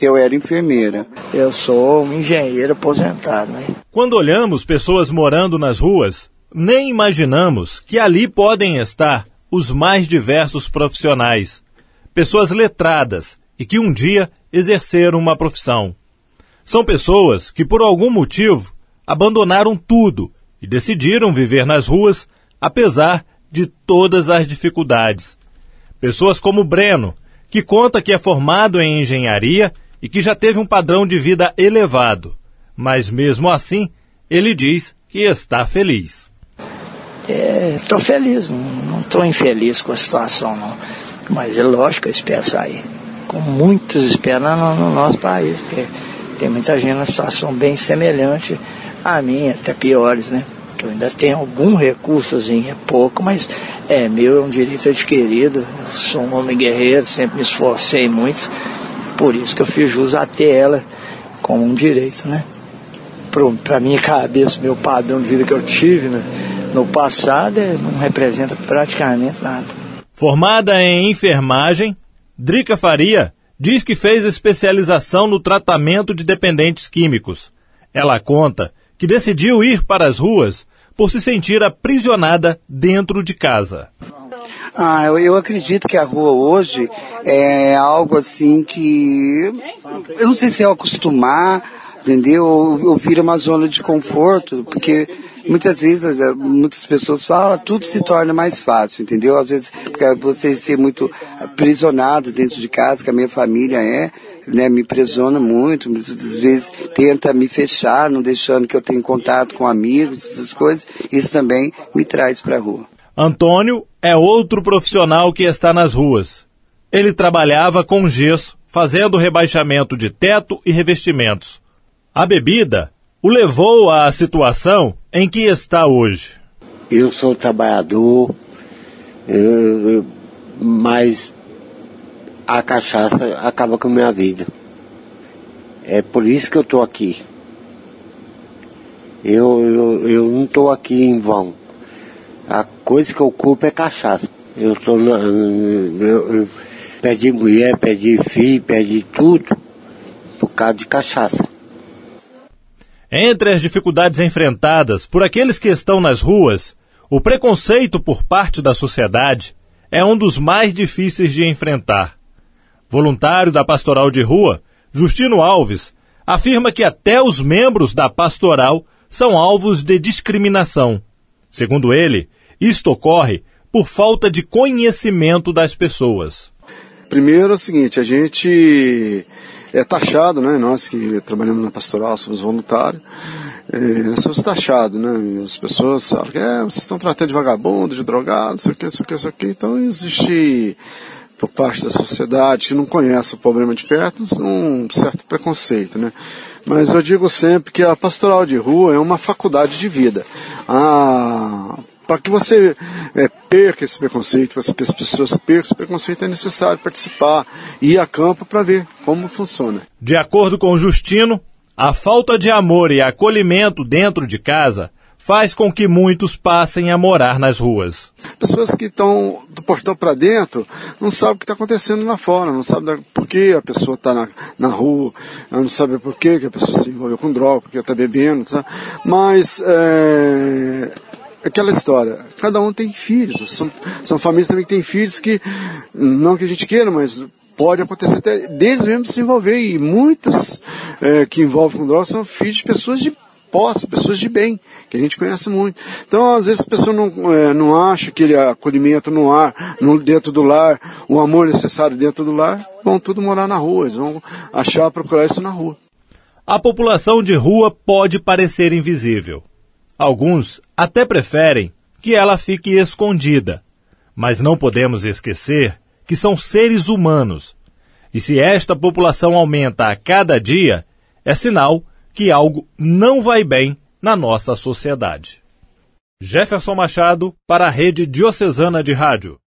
Eu era enfermeira. Eu sou um engenheiro aposentado, né? Quando olhamos pessoas morando nas ruas, nem imaginamos que ali podem estar os mais diversos profissionais, pessoas letradas e que um dia exerceram uma profissão. São pessoas que, por algum motivo, abandonaram tudo e decidiram viver nas ruas, apesar de todas as dificuldades. Pessoas como Breno, que conta que é formado em engenharia e que já teve um padrão de vida elevado, mas mesmo assim, ele diz que está feliz. Estou é, feliz, não estou infeliz com a situação, não. Mas é lógico eu espero sair. Com muitos esperando no, no nosso país, porque tem muita gente numa situação bem semelhante à minha, até piores, né? Que eu ainda tenho algum recursozinho, é pouco, mas é meu, é um direito adquirido. Eu sou um homem guerreiro, sempre me esforcei muito por isso que eu fiz jus até ela como um direito, né? Para minha cabeça, meu padrão de vida que eu tive né, no passado é, não representa praticamente nada. Formada em enfermagem, Drica Faria diz que fez especialização no tratamento de dependentes químicos. Ela conta que decidiu ir para as ruas por se sentir aprisionada dentro de casa. Ah, eu, eu, acredito que a rua hoje é algo assim que eu não sei se é acostumar, entendeu? Ou, ou vira uma zona de conforto, porque muitas vezes eh, muitas pessoas falam, tudo se torna mais fácil, entendeu? Às vezes porque você ser muito aprisionado dentro de casa, que a minha família é, né, me presiona muito, muitas vezes tenta me fechar, não deixando que eu tenha contato com amigos, essas coisas, isso também me traz para a rua. Antônio é outro profissional que está nas ruas. Ele trabalhava com gesso, fazendo rebaixamento de teto e revestimentos. A bebida o levou à situação em que está hoje. Eu sou trabalhador, mas a cachaça acaba com a minha vida. É por isso que eu estou aqui. Eu, eu, eu não estou aqui em vão. Coisa que eu culpo é cachaça. Eu tô na, eu, eu perdi mulher, perdi filho, perdi tudo por causa de cachaça. Entre as dificuldades enfrentadas por aqueles que estão nas ruas, o preconceito por parte da sociedade é um dos mais difíceis de enfrentar. Voluntário da Pastoral de Rua, Justino Alves, afirma que até os membros da pastoral são alvos de discriminação. Segundo ele, isto ocorre por falta de conhecimento das pessoas. Primeiro é o seguinte, a gente é taxado, né? Nós que trabalhamos na pastoral, somos voluntários, é, nós somos taxados, né? E as pessoas sabem que é, vocês estão tratando de vagabundo, de drogado, não sei o que, não sei o que, não sei o que. Então existe por parte da sociedade que não conhece o problema de perto um certo preconceito, né? Mas eu digo sempre que a pastoral de rua é uma faculdade de vida. Ah, para que você é, perca esse preconceito, para que as pessoas percam esse preconceito, é necessário participar e ir a campo para ver como funciona. De acordo com Justino, a falta de amor e acolhimento dentro de casa faz com que muitos passem a morar nas ruas. Pessoas que estão do portão para dentro não sabem o que está acontecendo lá fora, não sabem por que a pessoa está na, na rua, não sabem por que a pessoa se envolveu com droga, porque está bebendo, sabe? mas é, aquela história, cada um tem filhos, são, são famílias também que têm filhos que, não que a gente queira, mas pode acontecer até deles mesmos se envolver, e muitos é, que envolvem com drogas são filhos de pessoas de posse, pessoas de bem, que a gente conhece muito. Então, às vezes a pessoa não, é, não acha aquele acolhimento no ar, no, dentro do lar, o amor necessário dentro do lar, vão tudo morar na rua, eles vão achar, procurar isso na rua. A população de rua pode parecer invisível. Alguns até preferem que ela fique escondida. Mas não podemos esquecer que são seres humanos. E se esta população aumenta a cada dia, é sinal que algo não vai bem na nossa sociedade. Jefferson Machado para a Rede Diocesana de Rádio.